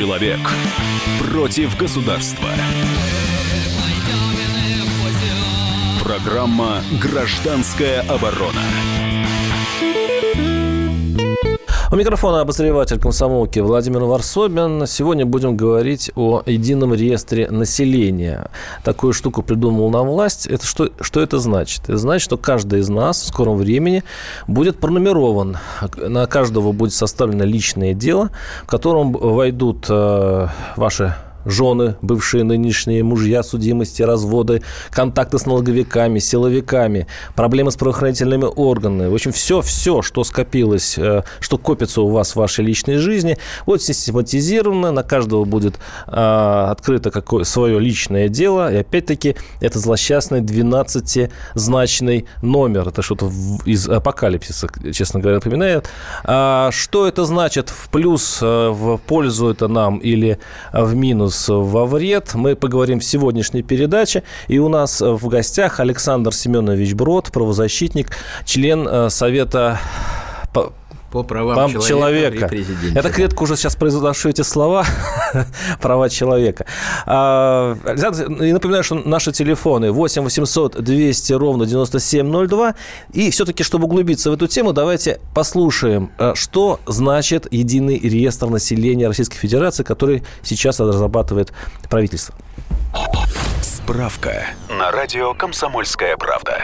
Человек против государства. Программа «Гражданская оборона». У микрофона обозреватель комсомолки Владимир Варсобин. Сегодня будем говорить о едином реестре населения. Такую штуку придумал нам власть. Это что, что это значит? Это значит, что каждый из нас в скором времени будет пронумерован. На каждого будет составлено личное дело, в котором войдут э, ваши жены, бывшие нынешние мужья, судимости, разводы, контакты с налоговиками, силовиками, проблемы с правоохранительными органами. В общем, все-все, что скопилось, э, что копится у вас в вашей личной жизни, вот систематизировано, на каждого будет а, открыто какое свое личное дело. И опять-таки, это злосчастный 12-значный номер. Это что-то из апокалипсиса, честно говоря, напоминает. А, что это значит в плюс, э, в пользу это нам или в минус? Минус во вред. Мы поговорим в сегодняшней передаче. И у нас в гостях Александр Семенович Брод, правозащитник, член э, Совета по правам Пам человека. человека. Я так редко уже сейчас произношу эти слова. Права человека. А, и напоминаю, что наши телефоны 8 800 200 ровно 9702. И все-таки, чтобы углубиться в эту тему, давайте послушаем, э, что значит единый реестр населения Российской Федерации, который сейчас разрабатывает правительство. Справка на радио «Комсомольская правда».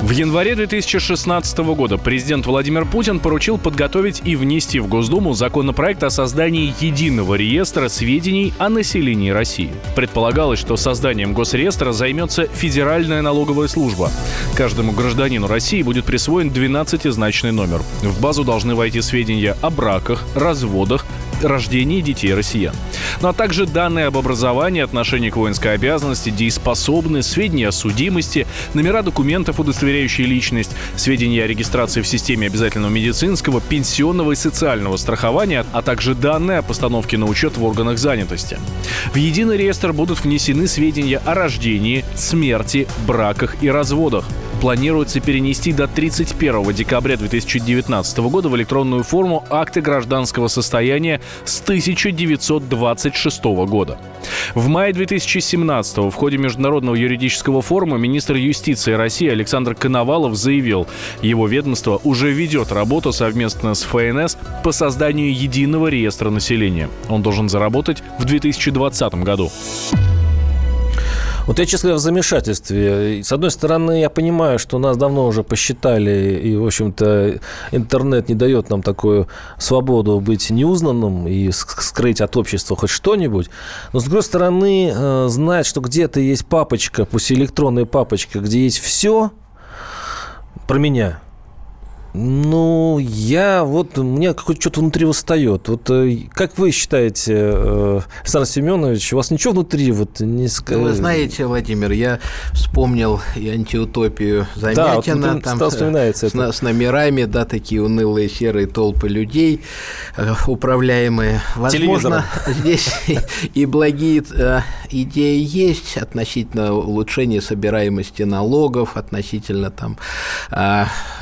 В январе 2016 года президент Владимир Путин поручил подготовить и внести в Госдуму законопроект о создании единого реестра сведений о населении России. Предполагалось, что созданием госреестра займется Федеральная налоговая служба. Каждому гражданину России будет присвоен 12-значный номер. В базу должны войти сведения о браках, разводах, рождении детей россиян. Ну а также данные об образовании, отношении к воинской обязанности, дееспособность, сведения о судимости, номера документов, удостоверяющие личность, сведения о регистрации в системе обязательного медицинского, пенсионного и социального страхования, а также данные о постановке на учет в органах занятости. В единый реестр будут внесены сведения о рождении, смерти, браках и разводах планируется перенести до 31 декабря 2019 года в электронную форму акты гражданского состояния с 1926 года. В мае 2017 в ходе Международного юридического форума министр юстиции России Александр Коновалов заявил, его ведомство уже ведет работу совместно с ФНС по созданию единого реестра населения. Он должен заработать в 2020 году. Вот я, честно говоря, в замешательстве. С одной стороны, я понимаю, что нас давно уже посчитали, и, в общем-то, интернет не дает нам такую свободу быть неузнанным и скрыть от общества хоть что-нибудь. Но, с другой стороны, э, знать, что где-то есть папочка, пусть электронная папочка, где есть все про меня – ну, я вот, у меня какое-то что-то внутри восстает. Вот э, как вы считаете, э, Александр Семенович, у вас ничего внутри вот не... Ну, вы знаете, Владимир, я вспомнил и антиутопию Замятина, да, вот там с, с, с номерами, да, такие унылые серые толпы людей, э, управляемые. Возможно, здесь и благие идеи есть относительно улучшения собираемости налогов, относительно там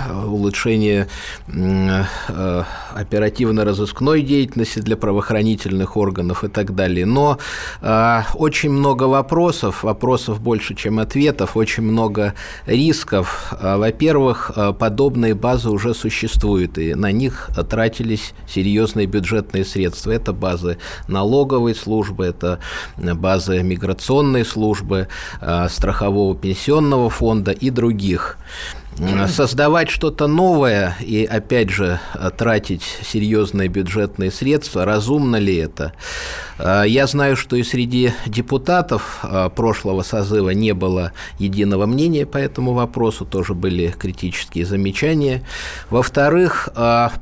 улучшения улучшение э, оперативно-розыскной деятельности для правоохранительных органов и так далее. Но э, очень много вопросов, вопросов больше, чем ответов, очень много рисков. Э, во-первых, подобные базы уже существуют, и на них тратились серьезные бюджетные средства. Это базы налоговой службы, это базы миграционной службы, страхового пенсионного фонда и других. Создавать что-то новое и, опять же, тратить серьезные бюджетные средства, разумно ли это? А, я знаю, что и среди депутатов прошлого созыва не было единого мнения по этому вопросу, тоже были критические замечания. Во-вторых,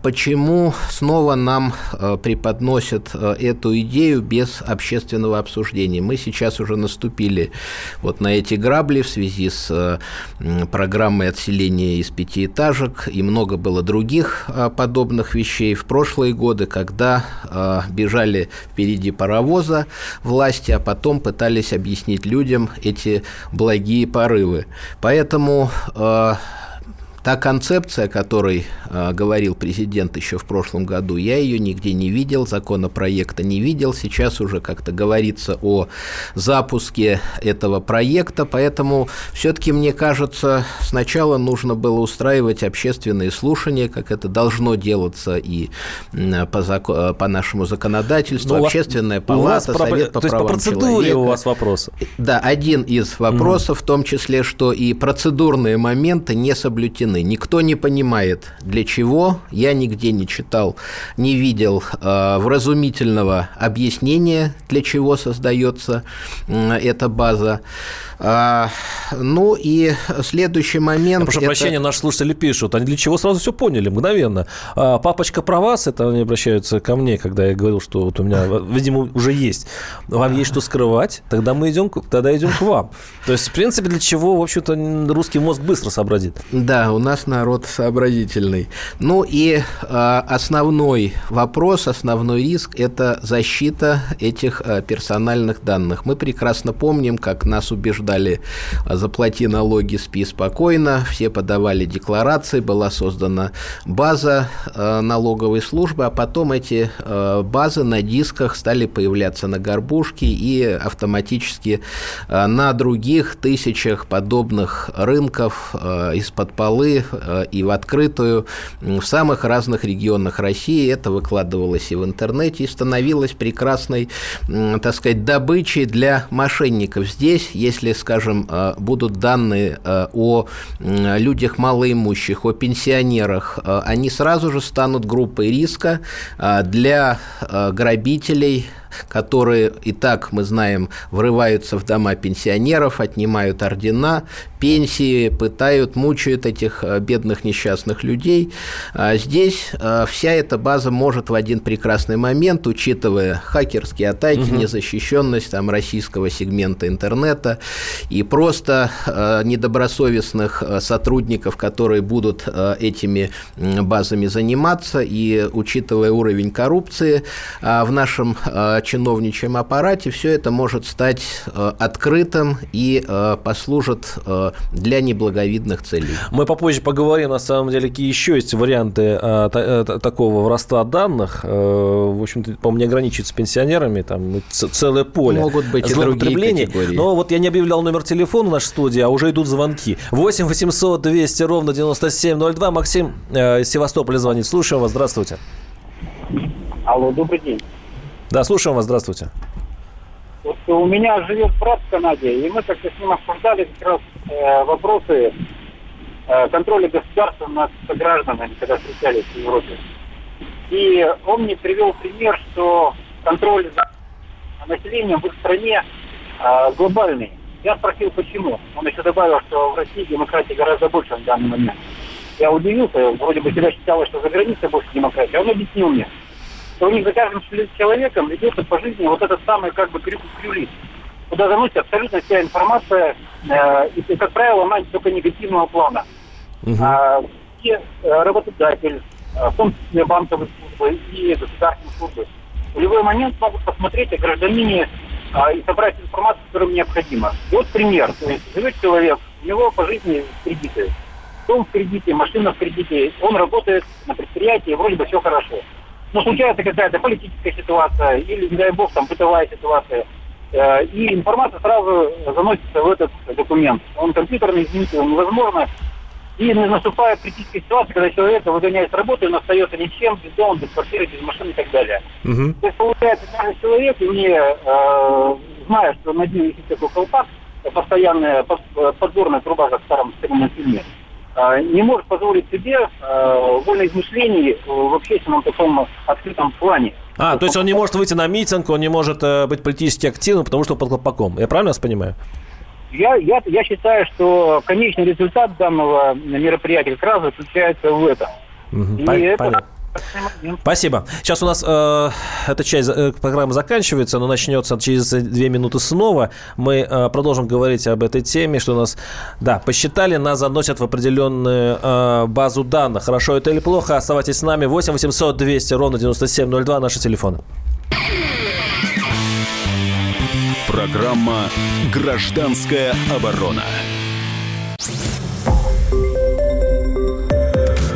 почему снова нам преподносят эту идею без общественного обсуждения? Мы сейчас уже наступили вот на эти грабли в связи с программой отселения отопление из пятиэтажек и много было других а, подобных вещей в прошлые годы, когда а, бежали впереди паровоза власти, а потом пытались объяснить людям эти благие порывы. Поэтому а, та концепция, о которой э, говорил президент еще в прошлом году, я ее нигде не видел, законопроекта не видел. Сейчас уже как-то говорится о запуске этого проекта, поэтому все-таки мне кажется, сначала нужно было устраивать общественные слушания, как это должно делаться и по, зак... по нашему законодательству, Но общественная палата, вас совет по То правам есть по процедуре человека. у вас вопрос? Да, один из вопросов, mm. в том числе, что и процедурные моменты не соблюдены. Никто не понимает, для чего. Я нигде не читал, не видел э, вразумительного объяснения, для чего создается э, эта база. А, ну и следующий момент... Я прошу это... прощения, наши слушатели пишут. Они для чего сразу все поняли, мгновенно. А, папочка про вас, это они обращаются ко мне, когда я говорил, что вот у меня, видимо, уже есть. Вам есть что скрывать, тогда мы идем, тогда идем к вам. То есть, в принципе, для чего, в общем-то, русский мозг быстро сообразит. Да, у нас народ сообразительный. Ну и э, основной вопрос, основной риск – это защита этих персональных данных. Мы прекрасно помним, как нас убеждали обсуждали «заплати налоги, спи спокойно», все подавали декларации, была создана база э, налоговой службы, а потом эти э, базы на дисках стали появляться на горбушке и автоматически э, на других тысячах подобных рынков из-под полы и в открытую в самых разных регионах России. Это выкладывалось и в интернете, и становилось прекрасной, так сказать, добычей для мошенников. Здесь, если скажем, э, будут данные э, о людях малоимущих, о пенсионерах, э, они сразу же станут группой риска для грабителей, которые и так, мы знаем, врываются в дома пенсионеров, отнимают ордена, пенсии, пытают, мучают этих э, бедных несчастных людей. А здесь э, вся эта база может в один прекрасный момент, учитывая хакерские атаки, угу. незащищенность там, российского сегмента интернета и просто э, недобросовестных сотрудников, которые будут этими базами заниматься, и учитывая уровень коррупции в нашем чиновничьем аппарате, все это может стать открытым и послужит для неблаговидных целей. Мы попозже поговорим, на самом деле, какие еще есть варианты та, та, такого воровства данных. В общем-то, по-моему, не ограничивается пенсионерами, там целое поле Могут быть и другие категории. Но вот я не объявлял номер телефона в нашей студии, а уже идут звонки. 8 800 200 ровно 9702. Максим э, из Севастополя звонит. Слушаем вас. Здравствуйте. Алло, добрый день. Да, слушаем вас. Здравствуйте. Вот у меня живет брат в Канаде, и мы как-то с ним обсуждали как раз э, вопросы э, контроля государства над гражданами, когда встречались в Европе. И он мне привел пример, что контроль за населением в их стране э, глобальный. Я спросил, почему. Он еще добавил, что в России демократии гораздо больше в данный момент. Я удивился, вроде бы всегда считалось, что за границей больше демократии. Он объяснил мне, что у них за каждым человеком ведется по жизни вот этот самый как бы крюлист, куда заносится абсолютно вся информация, э, и, как правило, она только негативного плана. Угу. А, и э, работодатель, э, в том числе банковые службы и государственные службы, в любой момент могут посмотреть о гражданине а, и собрать информацию, которая им необходима. И вот пример. То есть живет человек, у него по жизни кредиты. Дом в кредите, машина в кредите, он работает на предприятии, вроде бы все хорошо ну, случается какая-то политическая ситуация или, не дай бог, там, бытовая ситуация, э, и информация сразу заносится в этот документ. Он компьютерный, изменить его невозможно. И наступает критическая ситуация, когда человека выгоняют с работы, он остается ни с чем, без дома, без квартиры, без машины и так далее. Угу. То есть, получается, каждый человек, не э, зная, что на дне есть такой колпак, постоянная подзорная труба, как в старом старинном фильме, не может позволить себе э, вольных измышлений в общественном таком открытом плане. А, то есть он не может выйти на митинг, он не может э, быть политически активным, потому что под колпаком. Я правильно вас понимаю? Я, я, я считаю, что конечный результат данного мероприятия как раз заключается в этом. Угу, И понятно. это Спасибо. Сейчас у нас э, эта часть э, программы заканчивается, но начнется через две минуты снова. Мы э, продолжим говорить об этой теме, что у нас, да, посчитали, нас заносят в определенную э, базу данных. Хорошо это или плохо? Оставайтесь с нами. 8 800 200 ровно 9702 наши телефоны. Программа «Гражданская оборона».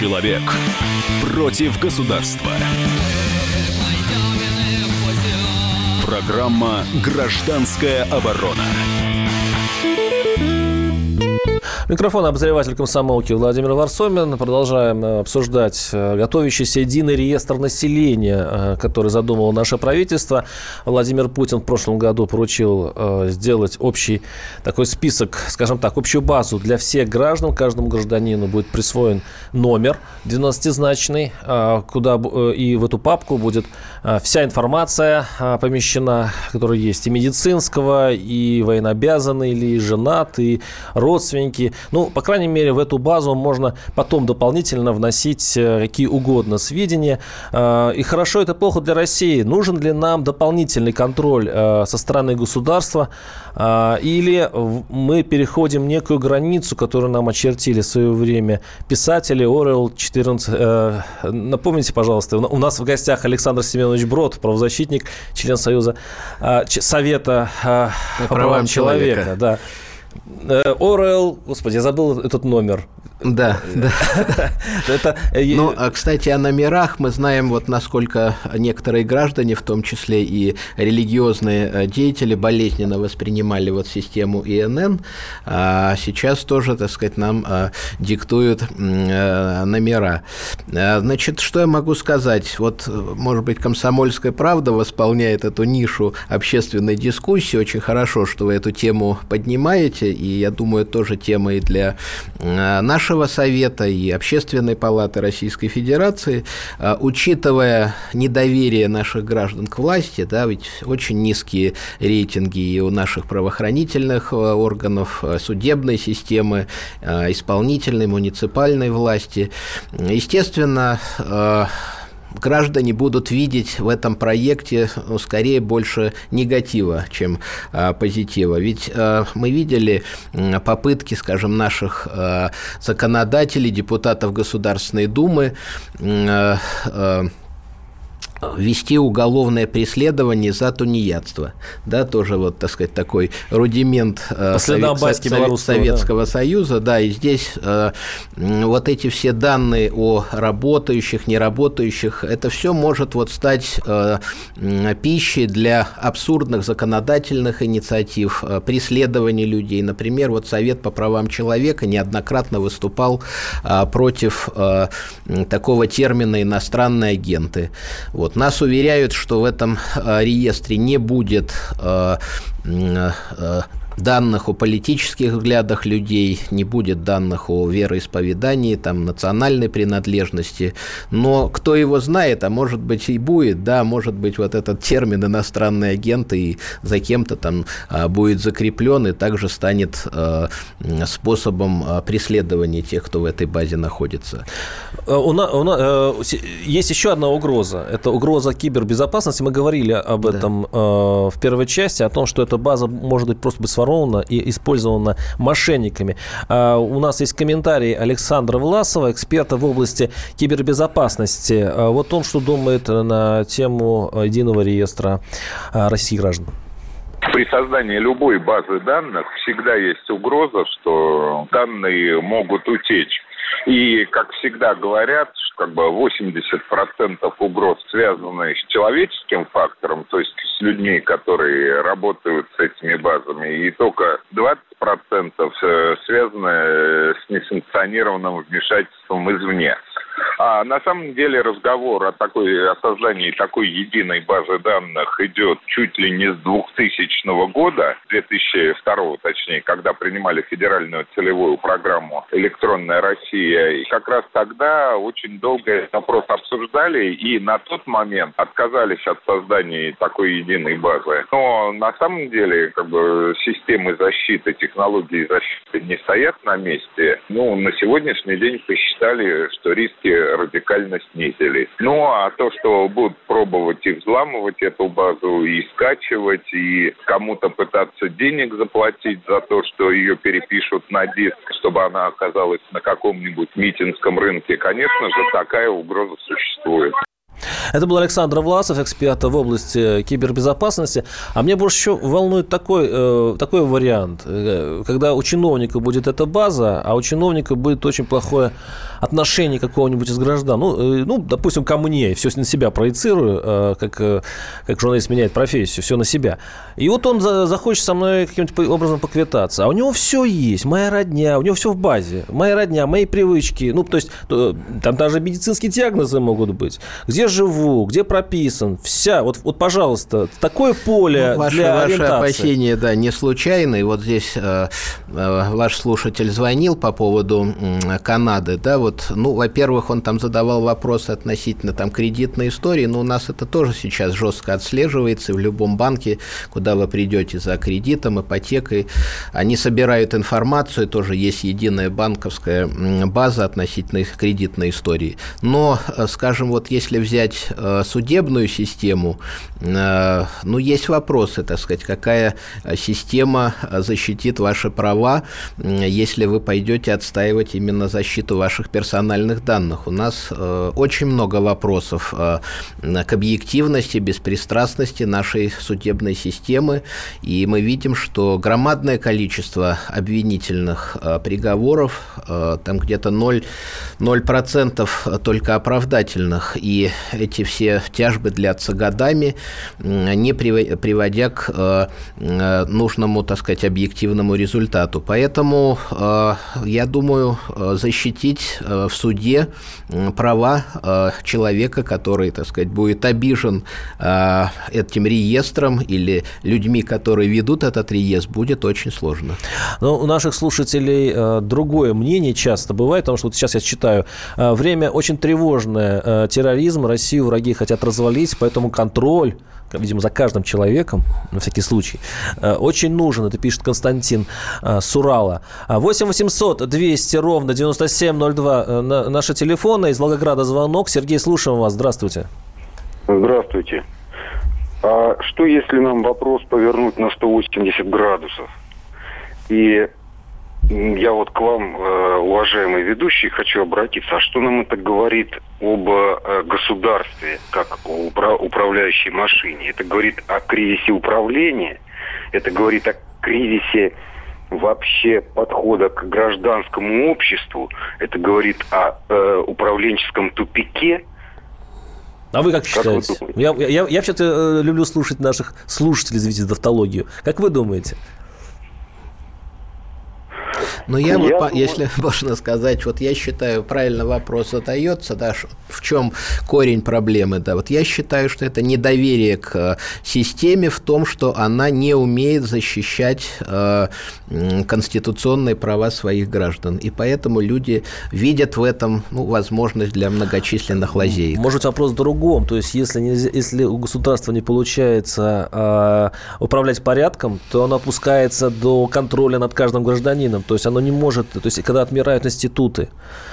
Человек против государства. Программа «Гражданская оборона». Микрофон обозреватель комсомолки Владимир Варсомин. Продолжаем э, обсуждать э, готовящийся единый реестр населения, э, который задумало наше правительство. Владимир Путин в прошлом году поручил сделать общий такой список, скажем так, общую базу для всех граждан. Каждому гражданину будет присвоен номер 12-значный, куда и в эту папку будет вся информация помещена, которая есть и медицинского, и военнообязанный, или женат, и родственники. Ну, по крайней мере, в эту базу можно потом дополнительно вносить э, какие угодно сведения. Э, и хорошо это плохо для России. Нужен ли нам дополнительный контроль э, со стороны государства? Или мы переходим некую границу, которую нам очертили в свое время писатели Орел 14... Напомните, пожалуйста, у нас в гостях Александр Семенович Брод, правозащитник, член Союза Совета по правам человека. человека да. Э, Орел, господи, я забыл этот номер. Да, да. Это... Э, ну, а, кстати, о номерах мы знаем, вот насколько некоторые граждане, в том числе и религиозные э, деятели, болезненно воспринимали вот систему ИНН, а сейчас тоже, так сказать, нам диктуют номера. Значит, что я могу сказать? Вот, может быть, «Комсомольская правда» восполняет эту нишу общественной дискуссии. Очень хорошо, что вы эту тему поднимаете, и я думаю, тоже тема и для э, нашего Совета, и Общественной палаты Российской Федерации, э, учитывая недоверие наших граждан к власти, да, ведь очень низкие рейтинги и у наших правоохранительных э, органов, судебной системы, исполнительной, муниципальной власти. Естественно, граждане будут видеть в этом проекте ну, скорее больше негатива, чем а, позитива. Ведь а, мы видели попытки, скажем, наших а, законодателей, депутатов Государственной Думы вести уголовное преследование за тунеядство. Да, тоже вот, так сказать, такой рудимент э, Совет, Совет, Советского да. Союза. Да, и здесь э, вот эти все данные о работающих, неработающих, это все может вот стать э, пищей для абсурдных законодательных инициатив, э, преследования людей. Например, вот Совет по правам человека неоднократно выступал э, против э, такого термина «иностранные агенты». Вот. Вот. Нас уверяют, что в этом э, реестре не будет э, э, данных о политических взглядах людей, не будет данных о вероисповедании, там, национальной принадлежности. Но кто его знает, а может быть и будет, да, может быть вот этот термин иностранные агенты и за кем-то там а, будет закреплен и также станет а, способом а, преследования тех, кто в этой базе находится. У нас, у нас, есть еще одна угроза. Это угроза кибербезопасности. Мы говорили об этом да. в первой части, о том, что эта база может быть просто быть сворована и использована мошенниками. А, у нас есть комментарий Александра Власова, эксперта в области кибербезопасности. А, вот он что думает на тему единого реестра а, российских граждан. При создании любой базы данных всегда есть угроза, что данные могут утечь. И, как всегда говорят, как бы 80% угроз связаны с человеческим фактором, то есть с людьми, которые работают с этими базами, и только 20% э, связаны с несанкционированным вмешательством извне. А на самом деле разговор о, такой, о создании такой единой базы данных идет чуть ли не с 2000 года, 2002 точнее, когда принимали федеральную целевую программу «Электронная Россия». И как раз тогда очень долго этот вопрос обсуждали и на тот момент отказались от создания такой единой базы. Но на самом деле как бы системы защиты, технологии защиты не стоят на месте. Ну, на сегодняшний день посчитали, что риски радикально снизились. Ну, а то, что будут пробовать и взламывать эту базу, и скачивать, и кому-то пытаться денег заплатить за то, что ее перепишут на диск, чтобы она оказалась на каком-нибудь митинском рынке, конечно же, такая угроза существует. Это был Александр Власов, эксперт в области кибербезопасности. А мне больше еще волнует такой, э, такой вариант, э, когда у чиновника будет эта база, а у чиновника будет очень плохое отношение какого-нибудь из граждан. Ну, э, ну допустим, ко мне, все на себя проецирую, э, как, э, как журналист меняет профессию, все на себя. И вот он за, захочет со мной каким-то образом поквитаться. А у него все есть, моя родня, у него все в базе. Моя родня, мои привычки. Ну, то есть, там даже медицинские диагнозы могут быть. Где живу, где прописан, вся, вот, вот пожалуйста, такое поле ну, ваше, для ваше ориентации. опасения, да, не случайны. Вот здесь э, э, ваш слушатель звонил по поводу э, Канады, да, вот, ну, во-первых, он там задавал вопросы относительно там кредитной истории, но у нас это тоже сейчас жестко отслеживается, в любом банке, куда вы придете за кредитом, ипотекой, они собирают информацию, тоже есть единая банковская база относительно их кредитной истории. Но, э, скажем, вот если взять взять э, судебную систему, э, ну, есть вопросы, так сказать, какая система защитит ваши права, если вы пойдете отстаивать именно защиту ваших персональных данных. У нас э, очень много вопросов к объективности, беспристрастности нашей судебной системы, и мы видим, что громадное количество обвинительных приговоров, там где-то 0, 0% только оправдательных, и эти все тяжбы длятся годами, не приводя к э, э, нужному, так сказать, объективному результату. Поэтому э, я думаю, защитить в суде права человека, который, так сказать, будет обижен этим реестром или людьми, которые ведут этот реестр, будет очень сложно. Но у наших слушателей другое мнение часто бывает, потому что вот сейчас я читаю, время очень тревожное, терроризм, Россию враги хотят развалить, поэтому контроль видимо, за каждым человеком, на всякий случай, э, очень нужен. Это пишет Константин Сурала. 8 800 200 ровно 9702 э, наши телефоны. Из Волгограда звонок. Сергей, слушаем вас. Здравствуйте. Здравствуйте. А что, если нам вопрос повернуть на 180 градусов? И я вот к вам, э, уважаемый ведущий, хочу обратиться. А что нам это говорит об э, государстве, как о управляющей машине? Это говорит о кризисе управления, это говорит о кризисе вообще подхода к гражданскому обществу, это говорит о э, управленческом тупике. А вы как, как считаете? Вы я, я, я вообще-то люблю слушать наших слушателей, извините, тавтологию. Как вы думаете? Но я, я вот, думаю... если можно сказать, вот я считаю, правильно вопрос задается, да, в чем корень проблемы, да, вот я считаю, что это недоверие к э, системе в том, что она не умеет защищать э, конституционные права своих граждан, и поэтому люди видят в этом ну, возможность для многочисленных лазеек. Может, вопрос в другом, то есть если, нельзя, если у государства не получается э, управлять порядком, то оно опускается до контроля над каждым гражданином, то есть оно не может, то есть когда отмирают институты,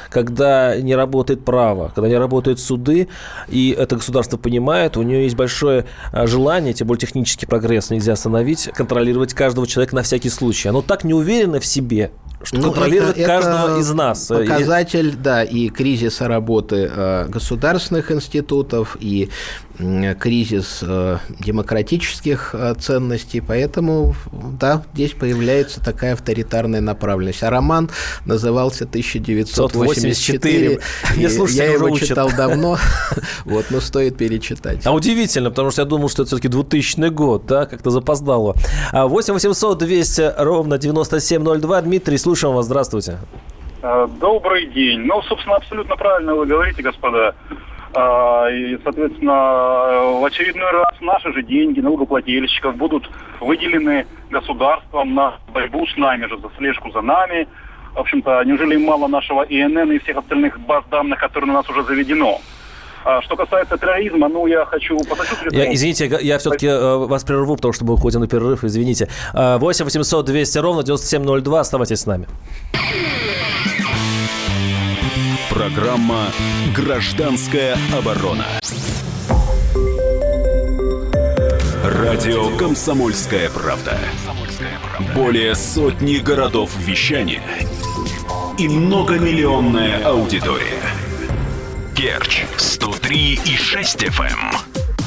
когда не работает право, когда не работают суды, и это государство понимает, у нее есть большое а, желание, тем более технический прогресс нельзя остановить, контролировать каждого человека на всякий случай. Оно так не уверено в себе, что ну, контролирует это, каждого это из нас. Показатель, да, и кризиса работы э, государственных институтов, и кризис э, демократических э, ценностей, поэтому, да, здесь появляется такая авторитарная направленность. А роман назывался 1984. Не слушайте, я его учат. читал давно, вот, но стоит перечитать. А удивительно, потому что я думал, что это все-таки 2000 год, да, как-то запоздало. 8 800 200 ровно 9702. Дмитрий, слушаем вас, здравствуйте. А, добрый день. Ну, собственно, абсолютно правильно вы говорите, господа. А, и, соответственно, в очередной раз наши же деньги налогоплательщиков будут выделены государством на борьбу с нами же, за слежку за нами. В общем-то, неужели мало нашего ИНН и всех остальных баз данных, которые у нас уже заведено? А что касается терроризма, ну, я хочу. Я, извините, я все-таки э, вас прерву, потому что мы уходим на перерыв, извините. 8 800 200 ровно 9702, оставайтесь с нами. Программа «Гражданская оборона». Радио «Комсомольская правда». Более сотни городов вещания и многомиллионная аудитория. Керчь 103 и 6 FM.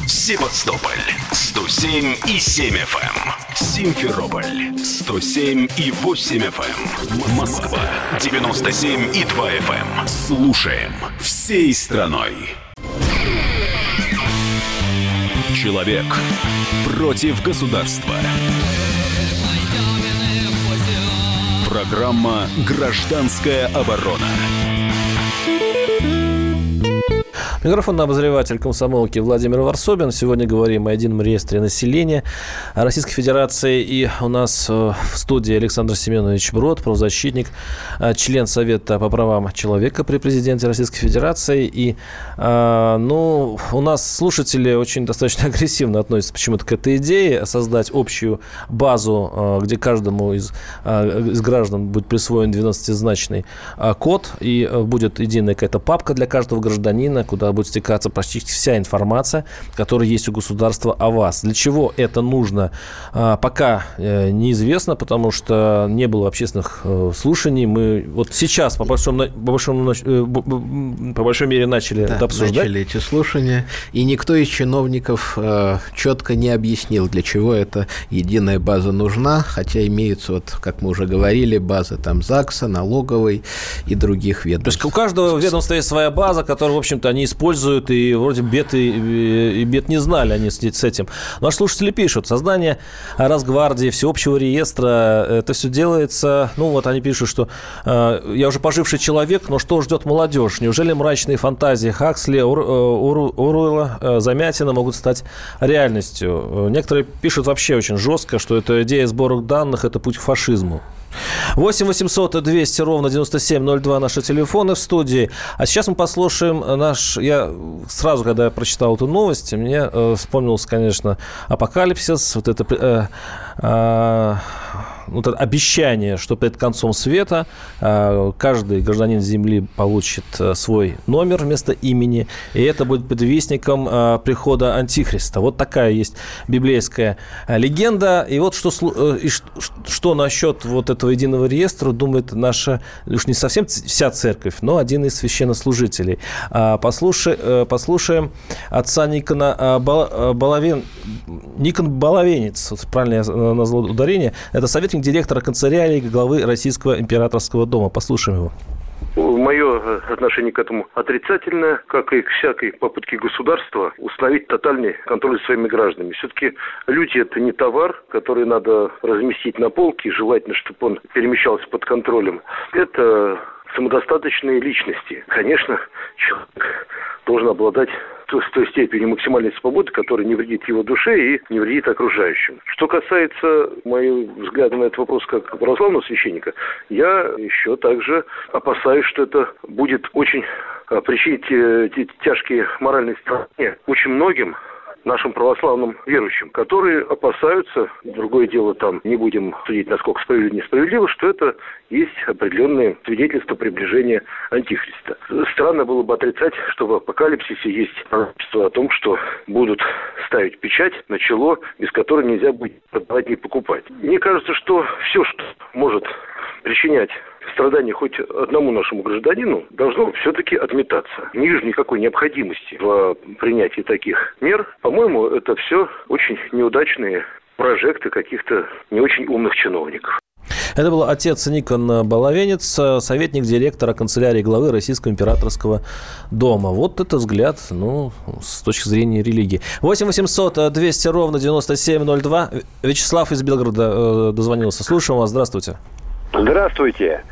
Севастополь 107 и 7 FM. Симферополь 107 и 8 FM. Москва 97 и 2 FM. Слушаем всей страной. Человек против государства. Программа «Гражданская оборона». Микрофонный обозреватель комсомолки Владимир Варсобин. Сегодня говорим о едином реестре населения Российской Федерации. И у нас э, в студии Александр Семенович Брод, правозащитник, э, член Совета по правам человека при президенте Российской Федерации. И, э, ну, у нас слушатели очень достаточно агрессивно относятся почему-то к этой идее создать общую базу, где каждому из, из граждан будет присвоен 12-значный код и будет единая какая-то папка для каждого гражданина, куда будет стекаться почти вся информация, которая есть у государства о вас. Для чего это нужно, а, пока э, неизвестно, потому что не было общественных э, слушаний. Мы вот сейчас по большому, по большому, э, по большой мере начали да, это обсуждать. Начали эти слушания, и никто из чиновников четко не объяснил, для чего эта единая база нужна, хотя имеются, вот, как мы уже говорили, базы там ЗАГСа, налоговой и других ведомств. То есть у каждого ведомства есть своя база, которую, в общем-то, они используют используют, и вроде бед и, и бед не знали они с, с этим. Наши слушатели пишут, создание Росгвардии, всеобщего реестра, это все делается, ну вот они пишут, что э, я уже поживший человек, но что ждет молодежь? Неужели мрачные фантазии Хаксли, Ур, Ур, Уруэлла, э, Замятина могут стать реальностью? Некоторые пишут вообще очень жестко, что эта идея сбора данных – это путь к фашизму. 8 800 200 ровно 9702 наши телефоны в студии. А сейчас мы послушаем наш... Я сразу, когда я прочитал эту новость, мне э, вспомнился, конечно, апокалипсис, вот это... Э, э, вот обещание, что перед концом света э, каждый гражданин Земли получит э, свой номер вместо имени, и это будет предвестником э, прихода Антихриста. Вот такая есть библейская легенда. И вот что, и что насчет вот этого единого реестра думает наша, уж не совсем вся церковь, но один из священнослужителей. А, послушай, послушаем отца Никона Баловен, Никон Баловенец, правильно я назвал ударение, это советник советник директора канцелярии главы Российского императорского дома. Послушаем его. Мое отношение к этому отрицательное, как и к всякой попытке государства установить тотальный контроль за своими гражданами. Все-таки люди – это не товар, который надо разместить на полке, желательно, чтобы он перемещался под контролем. Это самодостаточные личности. Конечно, человек должен обладать с той степенью максимальной свободы, которая не вредит его душе и не вредит окружающим. Что касается моего взгляда на этот вопрос как православного священника, я еще также опасаюсь, что это будет очень а, причинить э, тяжкие моральные страдания очень многим нашим православным верующим, которые опасаются, другое дело там, не будем судить, насколько справедливо несправедливо, что это есть определенные свидетельства приближения Антихриста. Странно было бы отрицать, что в апокалипсисе есть пророчество о том, что будут ставить печать на чело, без которой нельзя будет продавать и покупать. Мне кажется, что все, что может причинять страдания хоть одному нашему гражданину должно все-таки отметаться. Не вижу никакой необходимости в принятии таких мер. По-моему, это все очень неудачные прожекты каких-то не очень умных чиновников. Это был отец Никон Баловенец, советник директора канцелярии главы Российского императорского дома. Вот это взгляд, ну, с точки зрения религии. 8 800 200 ровно 9702. Вячеслав из Белгорода э, дозвонился. Слушаем вас. Здравствуйте. Здравствуйте.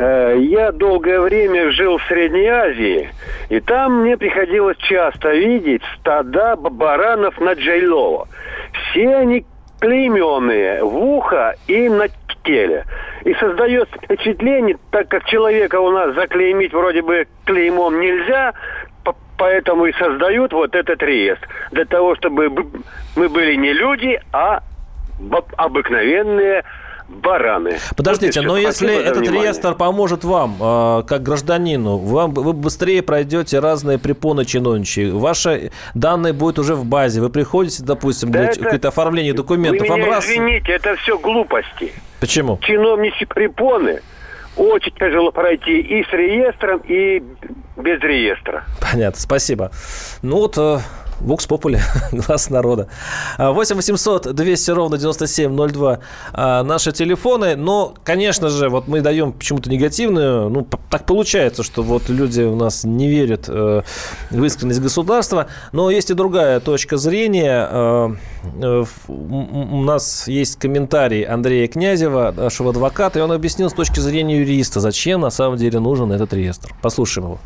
Э, я долгое время жил в Средней Азии, и там мне приходилось часто видеть стада баранов на Джейлово. Все они клейменные в ухо и на теле. И создается впечатление, так как человека у нас заклеймить вроде бы клеймом нельзя, поэтому и создают вот этот реестр. Для того, чтобы мы были не люди, а обыкновенные бараны. Подождите, вот но если этот внимание. реестр поможет вам, э, как гражданину, вам, вы быстрее пройдете разные препоны чиновничьи, ваши данные будут уже в базе, вы приходите, допустим, да для какое-то оформление документов. Вы меня извините, это все глупости. Почему? Чиновничьи препоны очень тяжело пройти и с реестром, и без реестра. Понятно, спасибо. Ну вот э, Вокс Попули, глаз народа. 8 800 200 ровно 9702 а, наши телефоны. Но, конечно же, вот мы даем почему-то негативную. Ну, так получается, что вот люди у нас не верят э, в искренность государства. Но есть и другая точка зрения. Э, э, у нас есть комментарий Андрея Князева, нашего адвоката, и он объяснил с точки зрения юриста, зачем на самом деле нужен этот реестр. Послушаем его.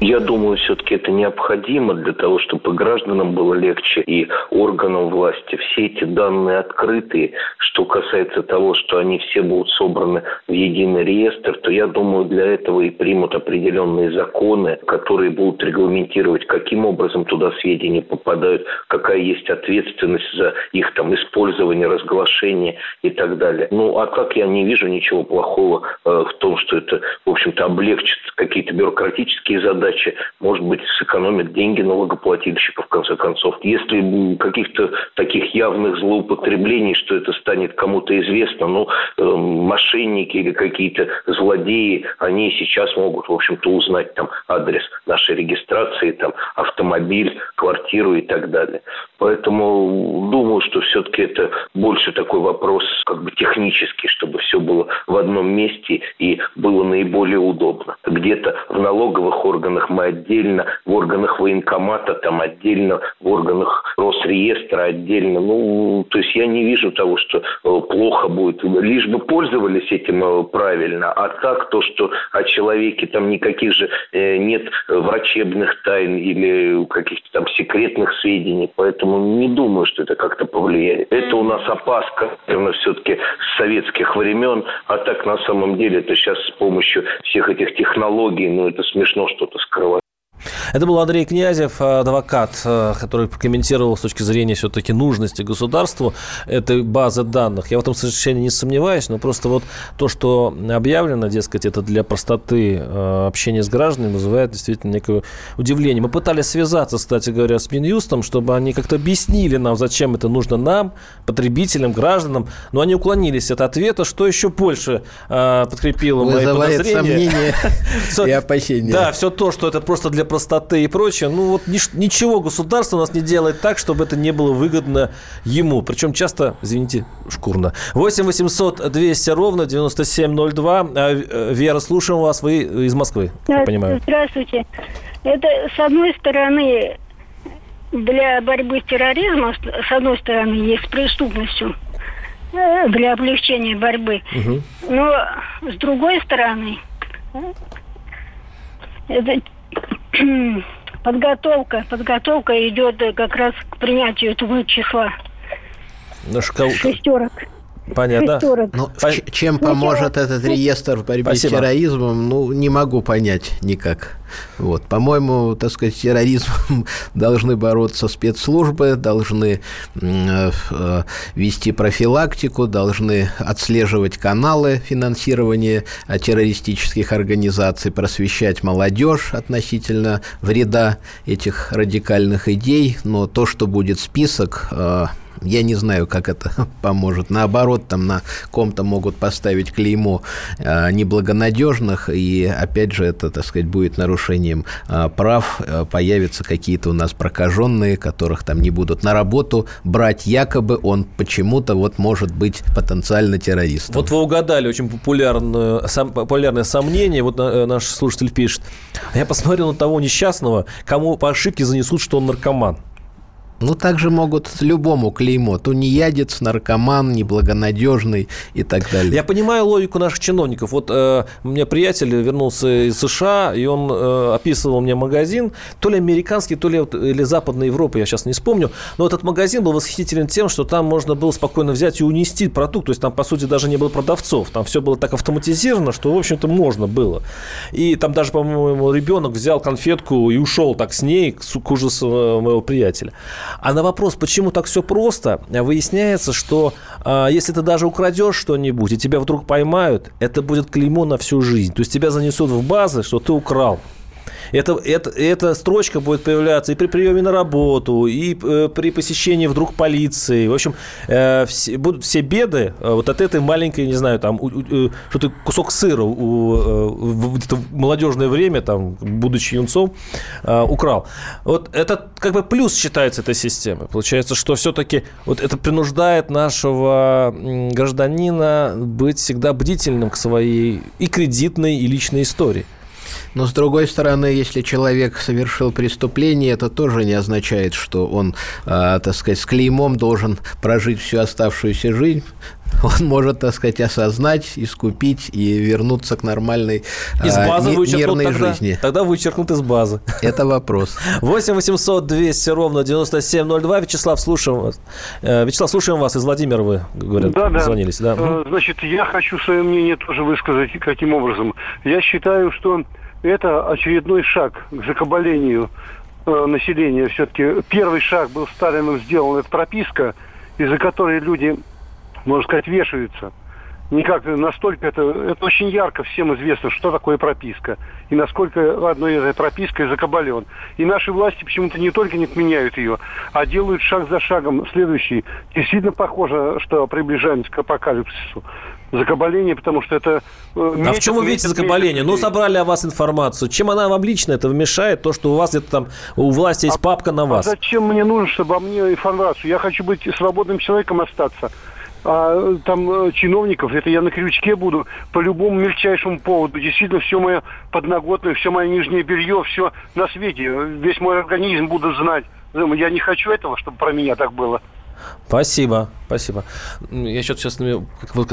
Я думаю, все-таки это необходимо для того, чтобы гражданам было легче и органам власти. Все эти данные открытые. Что касается того, что они все будут собраны в единый реестр, то я думаю, для этого и примут определенные законы, которые будут регламентировать, каким образом туда сведения попадают, какая есть ответственность за их там использование, разглашение и так далее. Ну, а как я не вижу ничего плохого э, в том, что это, в общем-то, облегчит какие-то бюрократические задачи, задачи, может быть, сэкономят деньги налогоплательщиков, в конце концов. Если каких-то таких явных злоупотреблений, что это станет кому-то известно, ну, э, мошенники или какие-то злодеи, они сейчас могут, в общем-то, узнать там адрес нашей регистрации, там, автомобиль, квартиру и так далее. Поэтому думаю, что все-таки это больше такой вопрос как бы технический, чтобы все было в одном месте и было наиболее удобно. Где-то в налоговых органах органах мы отдельно, в органах военкомата там отдельно, в органах Росреестра отдельно. Ну, то есть я не вижу того, что э, плохо будет. Лишь бы пользовались этим э, правильно. А так, то, что о человеке там никаких же э, нет врачебных тайн или каких-то там секретных сведений. Поэтому не думаю, что это как-то повлияет. Это у нас опаска, наверное, все-таки с советских времен. А так, на самом деле, это сейчас с помощью всех этих технологий, ну, это смешно что-то скрывать. Это был Андрей Князев, адвокат, э, который комментировал с точки зрения все-таки нужности государству этой базы данных. Я в этом совершенно не сомневаюсь, но просто вот то, что объявлено, дескать, это для простоты э, общения с гражданами, вызывает действительно некое удивление. Мы пытались связаться, кстати говоря, с Минюстом, чтобы они как-то объяснили нам, зачем это нужно нам, потребителям, гражданам, но они уклонились от ответа, что еще больше э, подкрепило мои подозрения. сомнения и опасения. Да, все то, что это просто для простоты и прочее. Ну вот ничего государство у нас не делает так, чтобы это не было выгодно ему. Причем часто, извините, шкурно. 8 800 200 ровно 9702. А, э, Вера, слушаем вас. Вы из Москвы, я понимаю. Здравствуйте. Это, с одной стороны, для борьбы с терроризмом, с одной стороны, есть преступностью э, для облегчения борьбы. Угу. Но с другой стороны, это подготовка, подготовка идет как раз к принятию этого числа. Ну, шкал... Шестерок. Понятно. Ну, чем поможет этот реестр в борьбе Спасибо. с терроризмом, ну, не могу понять никак. Вот. По-моему, так сказать, с терроризмом должны бороться спецслужбы, должны э, вести профилактику, должны отслеживать каналы финансирования террористических организаций, просвещать молодежь относительно вреда этих радикальных идей. Но то, что будет список э, я не знаю, как это поможет. Наоборот, там на ком-то могут поставить клеймо э, неблагонадежных, и опять же это, так сказать, будет нарушением э, прав. Э, появятся какие-то у нас прокаженные, которых там не будут на работу брать, якобы он почему-то вот может быть потенциально террористом. Вот вы угадали очень популярное, сам, популярное сомнение. Вот наш слушатель пишет. Я посмотрел на того несчастного, кому по ошибке занесут, что он наркоман. Ну, также могут любому клеймо. Тунеядец, наркоман, неблагонадежный и так далее. Я понимаю логику наших чиновников. Вот э, у меня приятель вернулся из США, и он э, описывал мне магазин, то ли американский, то ли или Западной Европы, я сейчас не вспомню. Но этот магазин был восхитителен тем, что там можно было спокойно взять и унести продукт. То есть там, по сути, даже не было продавцов. Там все было так автоматизировано, что, в общем-то, можно было. И там даже, по-моему, ребенок взял конфетку и ушел так с ней, к ужасу моего приятеля. А на вопрос, почему так все просто, выясняется, что э, если ты даже украдешь что-нибудь, и тебя вдруг поймают, это будет клеймо на всю жизнь. То есть тебя занесут в базы, что ты украл. Это, это, эта строчка будет появляться и при приеме на работу, и э, при посещении вдруг полиции. В общем, э, все, будут все беды э, вот от этой маленькой, не знаю, там, э, что-то кусок сыра у, э, в, в молодежное время, там, будучи юнцом, э, украл. Вот это как бы плюс считается этой системы. Получается, что все-таки вот это принуждает нашего гражданина быть всегда бдительным к своей и кредитной, и личной истории. Но с другой стороны, если человек совершил преступление, это тоже не означает, что он, э, так сказать, с клеймом должен прожить всю оставшуюся жизнь. Он может, так сказать, осознать, искупить и вернуться к нормальной из базы э, мирной тогда, жизни. Тогда вычеркнут из базы. Это вопрос. 8 800 200 ровно 9702. Вячеслав, слушаем вас. Вячеслав, слушаем вас. Из Владимира вы, говорят, да, да. звонились. Да. Значит, я хочу свое мнение тоже высказать. Каким образом? Я считаю, что это очередной шаг к закабалению э, населения. Все-таки первый шаг был Сталином сделан, это прописка, из-за которой люди, можно сказать, вешаются. Никак настолько это, это очень ярко всем известно, что такое прописка. И насколько одной этой пропиской закабален. И наши власти почему-то не только не отменяют ее, а делают шаг за шагом следующий. Действительно похоже, что приближаемся к апокалипсису закабаление, потому что это... Э, а в чем вы видите закабаление? Ну, собрали о вас информацию. Чем она вам лично это вмешает? То, что у вас где-то там, у власти есть а, папка на вас. А зачем мне нужно, чтобы о мне информацию? Я хочу быть свободным человеком остаться. А там э, чиновников, это я на крючке буду по любому мельчайшему поводу. Действительно, все мое подноготное, все мое нижнее белье, все на свете. Весь мой организм буду знать. Я не хочу этого, чтобы про меня так было. Спасибо, спасибо. Я что-то сейчас вот,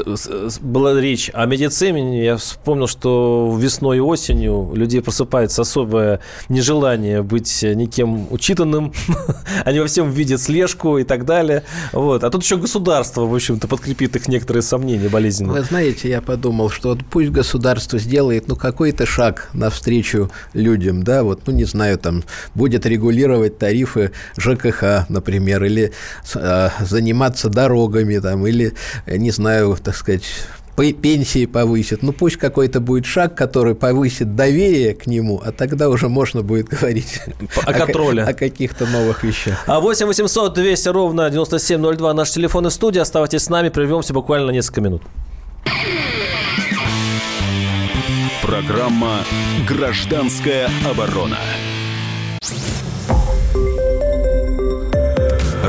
была речь о медицине. Я вспомнил, что весной и осенью у людей просыпается особое нежелание быть никем учитанным. Они во всем видят слежку и так далее. Вот. А тут еще государство, в общем-то, подкрепит их некоторые сомнения болезненные. Вы знаете, я подумал, что вот пусть государство сделает ну, какой-то шаг навстречу людям, да, вот, ну, не знаю, там, будет регулировать тарифы ЖКХ, например, или э, заниматься дорогами там, или, не знаю, так сказать, пенсии повысит. Ну, пусть какой-то будет шаг, который повысит доверие к нему, а тогда уже можно будет говорить о, контроле. О, о каких-то новых вещах. А 8 800 200 ровно 9702 наш телефон и студия. Оставайтесь с нами, прервемся буквально на несколько минут. Программа «Гражданская оборона».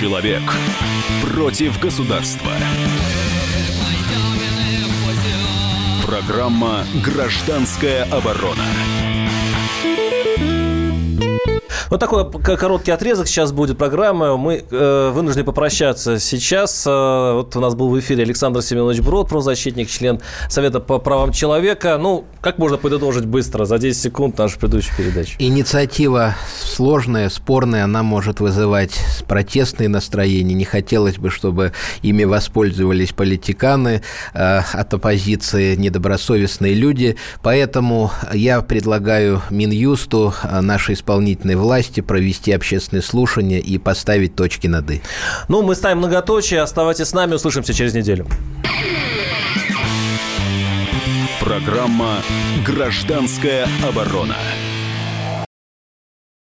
Человек против государства. Программа «Гражданская оборона». Вот такой короткий отрезок сейчас будет программы. Мы э, вынуждены попрощаться сейчас. Э, вот у нас был в эфире Александр Семенович Брод, правозащитник, член Совета по правам человека. Ну, как можно подытожить быстро, за 10 секунд нашу предыдущую передачу? Инициатива сложная, спорная, она может вызывать протестные настроения. Не хотелось бы, чтобы ими воспользовались политиканы э, от оппозиции, недобросовестные люди. Поэтому я предлагаю Минюсту, э, нашей исполнительной власти, власти провести общественные слушания и поставить точки над «и». Ну, мы ставим многоточие. Оставайтесь с нами. Услышимся через неделю. Программа «Гражданская оборона».